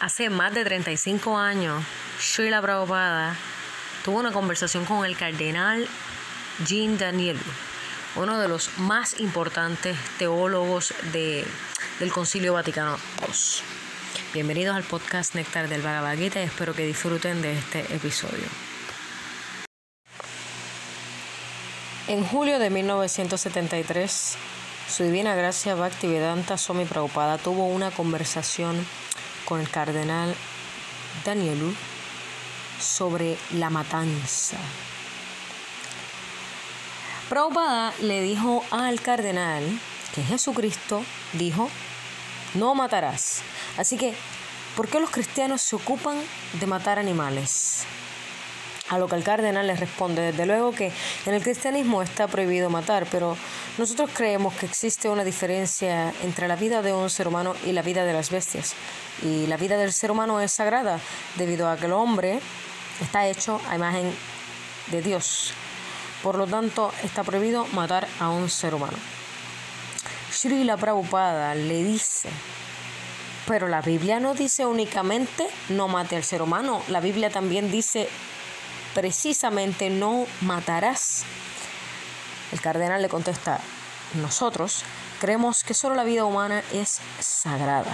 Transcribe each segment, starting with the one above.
Hace más de 35 años, Srila Prabhupada tuvo una conversación con el cardenal Jean Daniel, uno de los más importantes teólogos de, del Concilio Vaticano II. Bienvenidos al podcast Néctar del Bhagavad Gita y espero que disfruten de este episodio. En julio de 1973, su Divina Gracia Bhaktivedanta Swami Prabhupada tuvo una conversación con el cardenal Danielu sobre la matanza. Prabhupada le dijo al cardenal que Jesucristo dijo, no matarás. Así que, ¿por qué los cristianos se ocupan de matar animales? A lo que el cardenal le responde, desde luego que en el cristianismo está prohibido matar, pero nosotros creemos que existe una diferencia entre la vida de un ser humano y la vida de las bestias. Y la vida del ser humano es sagrada debido a que el hombre está hecho a imagen de Dios. Por lo tanto, está prohibido matar a un ser humano. Srila Prabhupada le dice, pero la Biblia no dice únicamente no mate al ser humano, la Biblia también dice precisamente no matarás. El cardenal le contesta, nosotros creemos que solo la vida humana es sagrada.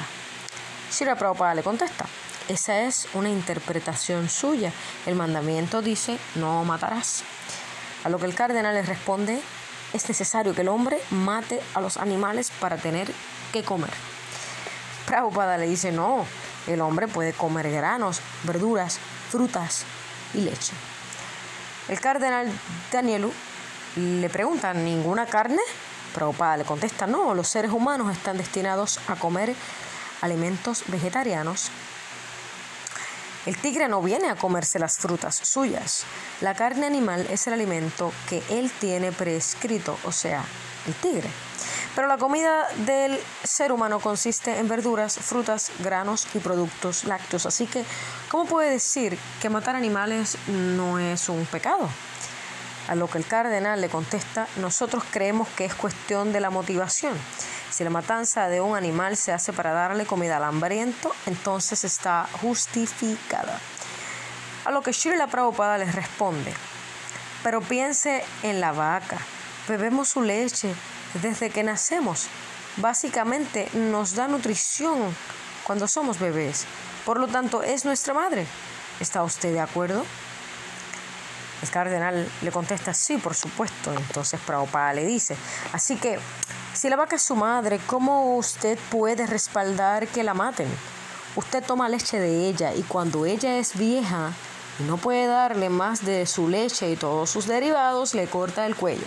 Sri Prabhupada le contesta, esa es una interpretación suya. El mandamiento dice, no matarás. A lo que el cardenal le responde, es necesario que el hombre mate a los animales para tener que comer. Prabhupada le dice, no, el hombre puede comer granos, verduras, frutas y leche. El cardenal Danielu le pregunta, ¿ninguna carne? Prabhupada le contesta, no, los seres humanos están destinados a comer alimentos vegetarianos. El tigre no viene a comerse las frutas suyas. La carne animal es el alimento que él tiene prescrito, o sea, el tigre. Pero la comida del ser humano consiste en verduras, frutas, granos y productos lácteos. Así que, ¿cómo puede decir que matar animales no es un pecado? A lo que el cardenal le contesta, nosotros creemos que es cuestión de la motivación. Si la matanza de un animal se hace para darle comida al hambriento, entonces está justificada. A lo que Shirla Prabhupada les responde, pero piense en la vaca, bebemos su leche desde que nacemos. Básicamente nos da nutrición cuando somos bebés. Por lo tanto, es nuestra madre. ¿Está usted de acuerdo? El cardenal le contesta, sí, por supuesto. Entonces Prabhupada le dice, así que, si la vaca es su madre, ¿cómo usted puede respaldar que la maten? Usted toma leche de ella y cuando ella es vieja y no puede darle más de su leche y todos sus derivados, le corta el cuello.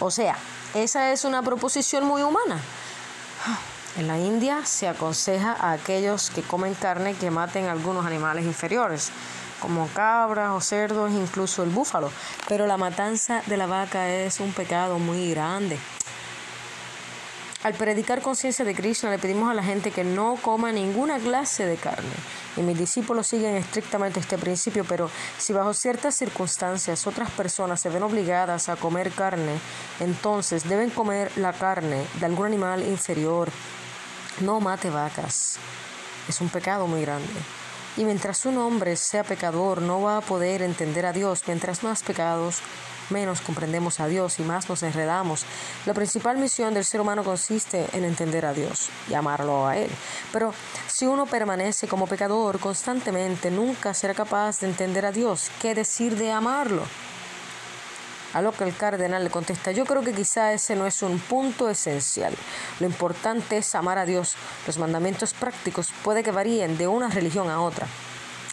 O sea, esa es una proposición muy humana. En la India se aconseja a aquellos que comen carne que maten algunos animales inferiores como cabras o cerdos, incluso el búfalo. Pero la matanza de la vaca es un pecado muy grande. Al predicar conciencia de Krishna le pedimos a la gente que no coma ninguna clase de carne. Y mis discípulos siguen estrictamente este principio, pero si bajo ciertas circunstancias otras personas se ven obligadas a comer carne, entonces deben comer la carne de algún animal inferior. No mate vacas. Es un pecado muy grande. Y mientras un hombre sea pecador, no va a poder entender a Dios. Mientras más pecados, menos comprendemos a Dios y más nos enredamos. La principal misión del ser humano consiste en entender a Dios y amarlo a Él. Pero si uno permanece como pecador constantemente, nunca será capaz de entender a Dios. ¿Qué decir de amarlo? A lo que el cardenal le contesta, yo creo que quizá ese no es un punto esencial. Lo importante es amar a Dios. Los mandamientos prácticos puede que varíen de una religión a otra.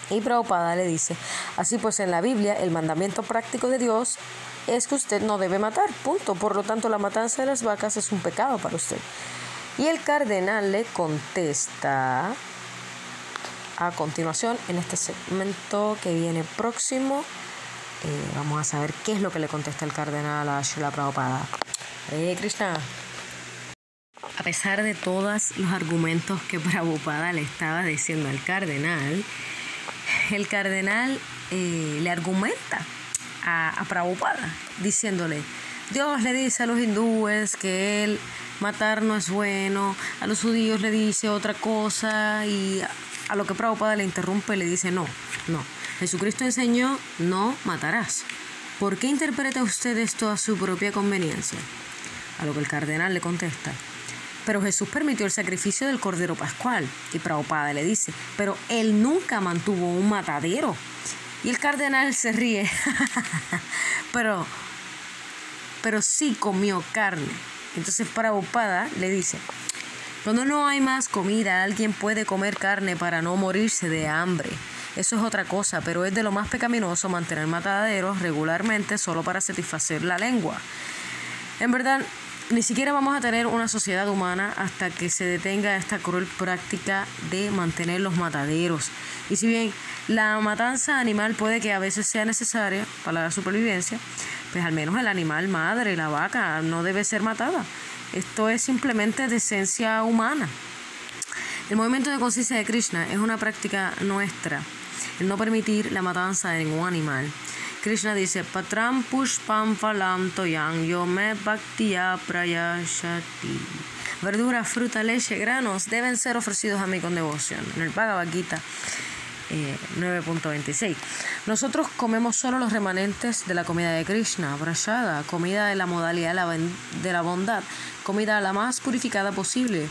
Y Prabhupada le dice, así pues en la Biblia el mandamiento práctico de Dios es que usted no debe matar, punto. Por lo tanto la matanza de las vacas es un pecado para usted. Y el cardenal le contesta a continuación en este segmento que viene próximo. Eh, vamos a saber qué es lo que le contesta el cardenal a Shula Prabhupada. Eh, Krishna. A pesar de todos los argumentos que Prabhupada le estaba diciendo al cardenal, el cardenal eh, le argumenta a, a Prabhupada diciéndole, Dios le dice a los hindúes que él matar no es bueno, a los judíos le dice otra cosa y A lo que Prabhupada le interrumpe le dice, no, no. Jesucristo enseñó, no matarás. ¿Por qué interpreta usted esto a su propia conveniencia? A lo que el cardenal le contesta, pero Jesús permitió el sacrificio del Cordero Pascual. Y Prabhupada le dice, pero él nunca mantuvo un matadero. Y el cardenal se ríe, pero, pero sí comió carne. Entonces Prabhupada le dice, cuando no hay más comida, alguien puede comer carne para no morirse de hambre. Eso es otra cosa, pero es de lo más pecaminoso mantener mataderos regularmente solo para satisfacer la lengua. En verdad, ni siquiera vamos a tener una sociedad humana hasta que se detenga esta cruel práctica de mantener los mataderos. Y si bien la matanza animal puede que a veces sea necesaria para la supervivencia, pues al menos el animal madre, la vaca, no debe ser matada. Esto es simplemente de esencia humana. El movimiento de conciencia de Krishna es una práctica nuestra el no permitir la matanza de ningún animal. Krishna dice, Patram pushpam falam toyang yome bhaktiya prayashati. Verduras, fruta, leche, granos deben ser ofrecidos a mí con devoción. En el Bhagavad Gita 9.26. Eh, Nosotros comemos solo los remanentes de la comida de Krishna, prayada, comida de la modalidad de la bondad, comida la más purificada posible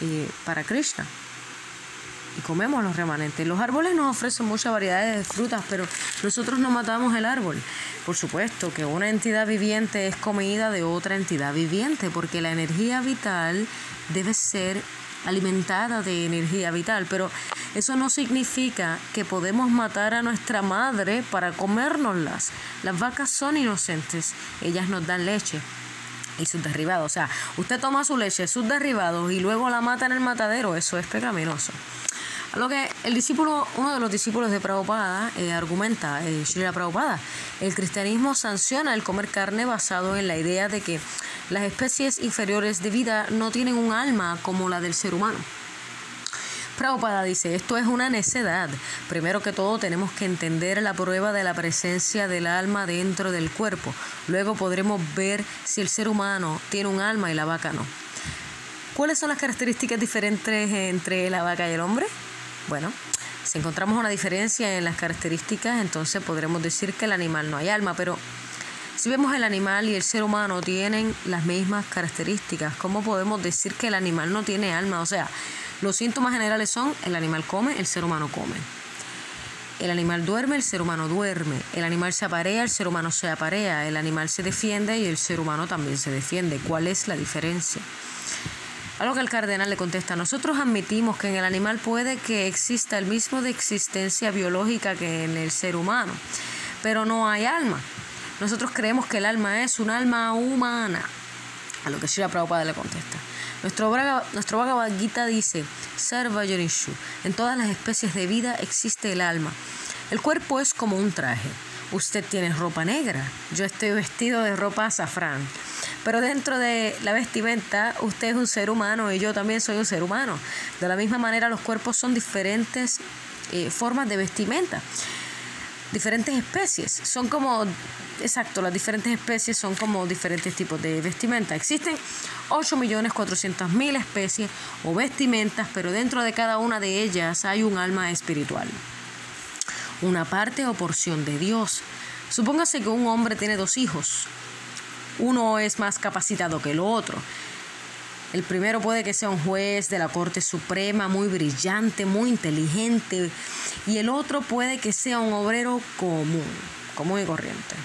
eh, para Krishna y comemos los remanentes. Los árboles nos ofrecen muchas variedades de frutas, pero nosotros no matamos el árbol. Por supuesto que una entidad viviente es comida de otra entidad viviente, porque la energía vital debe ser alimentada de energía vital, pero eso no significa que podemos matar a nuestra madre para comérnoslas. Las vacas son inocentes, ellas nos dan leche y sus derivados. O sea, usted toma su leche, sus derivados y luego la mata en el matadero, eso es pecaminoso. Lo que el discípulo, uno de los discípulos de Prabhupada eh, argumenta, eh, Srila Prabhupada, el cristianismo sanciona el comer carne basado en la idea de que las especies inferiores de vida no tienen un alma como la del ser humano. Prabhupada dice, esto es una necedad. Primero que todo tenemos que entender la prueba de la presencia del alma dentro del cuerpo. Luego podremos ver si el ser humano tiene un alma y la vaca no. ¿Cuáles son las características diferentes entre la vaca y el hombre? Bueno, si encontramos una diferencia en las características, entonces podremos decir que el animal no hay alma, pero si vemos el animal y el ser humano tienen las mismas características, ¿cómo podemos decir que el animal no tiene alma? O sea, los síntomas generales son el animal come, el ser humano come. El animal duerme, el ser humano duerme. El animal se aparea, el ser humano se aparea. El animal se defiende y el ser humano también se defiende. ¿Cuál es la diferencia? Algo que el cardenal le contesta, nosotros admitimos que en el animal puede que exista el mismo de existencia biológica que en el ser humano, pero no hay alma. Nosotros creemos que el alma es un alma humana. A lo que Shira Prabhupada le contesta. Nuestro, nuestro Bhagavad Gita dice, Sarva Yonishu, en todas las especies de vida existe el alma. El cuerpo es como un traje. Usted tiene ropa negra, yo estoy vestido de ropa azafrán. Pero dentro de la vestimenta, usted es un ser humano y yo también soy un ser humano. De la misma manera, los cuerpos son diferentes eh, formas de vestimenta, diferentes especies. Son como, exacto, las diferentes especies son como diferentes tipos de vestimenta. Existen 8.400.000 especies o vestimentas, pero dentro de cada una de ellas hay un alma espiritual. Una parte o porción de Dios. Supóngase que un hombre tiene dos hijos uno es más capacitado que el otro. El primero puede que sea un juez de la Corte Suprema muy brillante, muy inteligente, y el otro puede que sea un obrero común, común y corriente.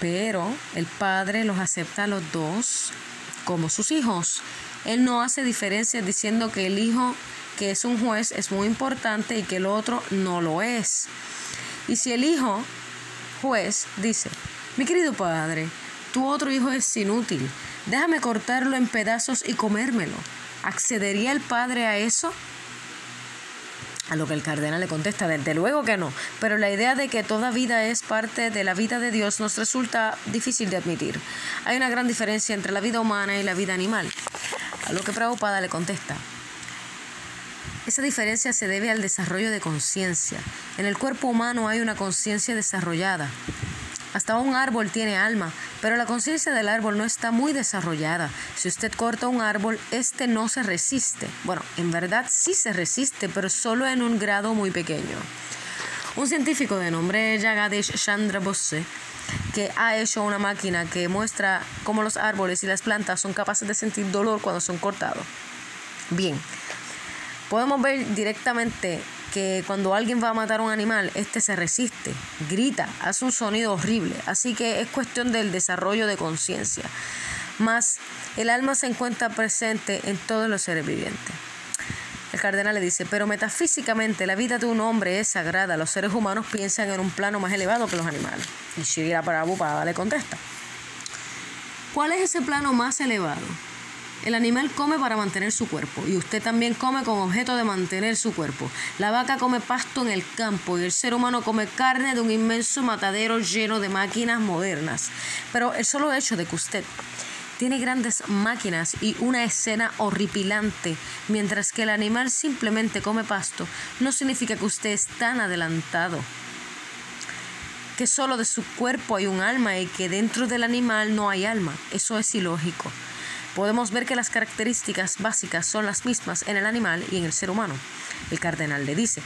Pero el padre los acepta a los dos como sus hijos. Él no hace diferencias diciendo que el hijo que es un juez es muy importante y que el otro no lo es. Y si el hijo juez dice, mi querido padre, tu otro hijo es inútil. Déjame cortarlo en pedazos y comérmelo. ¿Accedería el padre a eso? A lo que el cardenal le contesta, desde luego que no, pero la idea de que toda vida es parte de la vida de Dios nos resulta difícil de admitir. Hay una gran diferencia entre la vida humana y la vida animal. A lo que Prabhupada le contesta, esa diferencia se debe al desarrollo de conciencia. En el cuerpo humano hay una conciencia desarrollada, Hasta un árbol tiene alma, pero la conciencia del árbol no está muy desarrollada. Si usted corta un árbol, este no se resiste. Bueno, en verdad sí se resiste, pero solo en un grado muy pequeño. Un científico de nombre Jagadish Chandra Bose que ha hecho una máquina que muestra cómo los árboles y las plantas son capaces de sentir dolor cuando son cortados. Bien, podemos ver directamente cuando alguien va a matar a un animal, este se resiste, grita, hace un sonido horrible. Así que es cuestión del desarrollo de conciencia. Más el alma se encuentra presente en todos los seres vivientes. El cardenal le dice, pero metafísicamente la vida de un hombre es sagrada. Los seres humanos piensan en un plano más elevado que los animales. Y Shira Prabhupada le contesta, ¿cuál es ese plano más elevado? El animal come para mantener su cuerpo y usted también come con objeto de mantener su cuerpo. La vaca come pasto en el campo y el ser humano come carne de un inmenso matadero lleno de máquinas modernas. Pero el solo hecho de que usted tiene grandes máquinas y una escena horripilante, mientras que el animal simplemente come pasto, no significa que usted es tan adelantado. Que solo de su cuerpo hay un alma y que dentro del animal no hay alma. Eso es ilógico. Podemos ver que las características básicas son las mismas en el animal y en el ser humano. El cardenal le dice,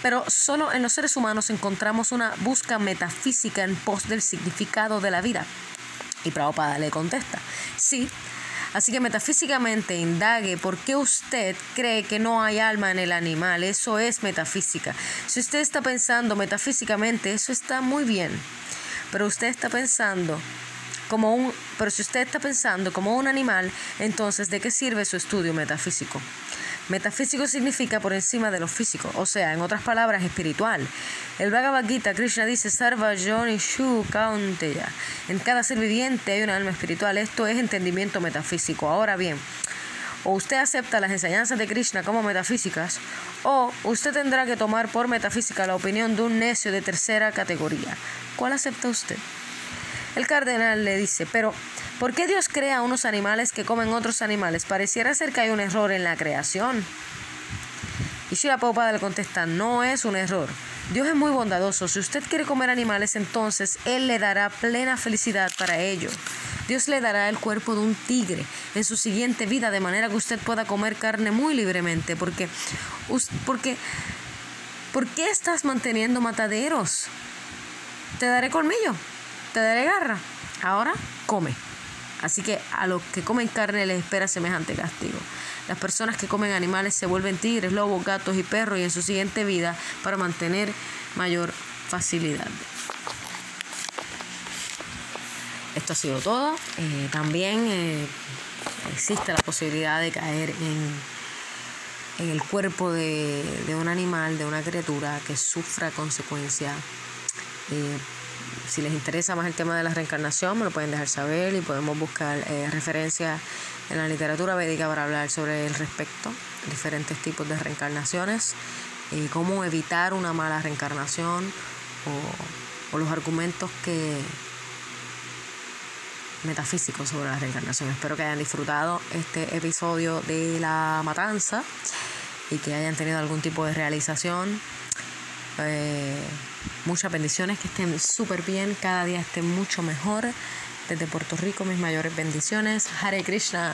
pero solo en los seres humanos encontramos una busca metafísica en pos del significado de la vida. Y Prabhupada le contesta, sí, así que metafísicamente indague por qué usted cree que no hay alma en el animal, eso es metafísica. Si usted está pensando metafísicamente, eso está muy bien, pero usted está pensando un, pero si usted está pensando como un animal, entonces ¿de qué sirve su estudio metafísico? Metafísico significa por encima de lo físico, o sea, en otras palabras, espiritual. El Bhagavad Gita, Krishna dice, Sarva Yoni Shu Kaunteya. En cada ser viviente hay una alma espiritual. Esto es entendimiento metafísico. Ahora bien, o usted acepta las enseñanzas de Krishna como metafísicas, o usted tendrá que tomar por metafísica la opinión de un necio de tercera categoría. ¿Cuál acepta usted? El cardenal le dice, pero ¿Por qué Dios crea unos animales que comen otros animales? Pareciera ser que hay un error en la creación. Y Shira Prabhupada le contesta, no es un error. Dios es muy bondadoso. Si usted quiere comer animales, entonces Él le dará plena felicidad para ello. Dios le dará el cuerpo de un tigre en su siguiente vida, de manera que usted pueda comer carne muy libremente. Porque, porque, ¿por qué estás manteniendo mataderos? Te daré colmillo, te daré garra. Ahora come. Así que a los que comen carne les espera semejante castigo. Las personas que comen animales se vuelven tigres, lobos, gatos y perros y en su siguiente vida para mantener mayor facilidad. Esto ha sido todo. Eh, también eh, existe la posibilidad de caer en, el cuerpo de, de, un animal, de una criatura que sufra consecuencias eh, si les interesa más el tema de la reencarnación, me lo pueden dejar saber y podemos buscar eh, referencias en la literatura védica para hablar sobre el respecto, diferentes tipos de reencarnaciones, y cómo evitar una mala reencarnación o, o los argumentos que metafísicos sobre la reencarnación. Espero que hayan disfrutado este episodio de La Matanza y que hayan tenido algún tipo de realización. Eh, muchas bendiciones, que estén súper bien, cada día estén mucho mejor. Desde Puerto Rico, mis mayores bendiciones. Hare Krishna.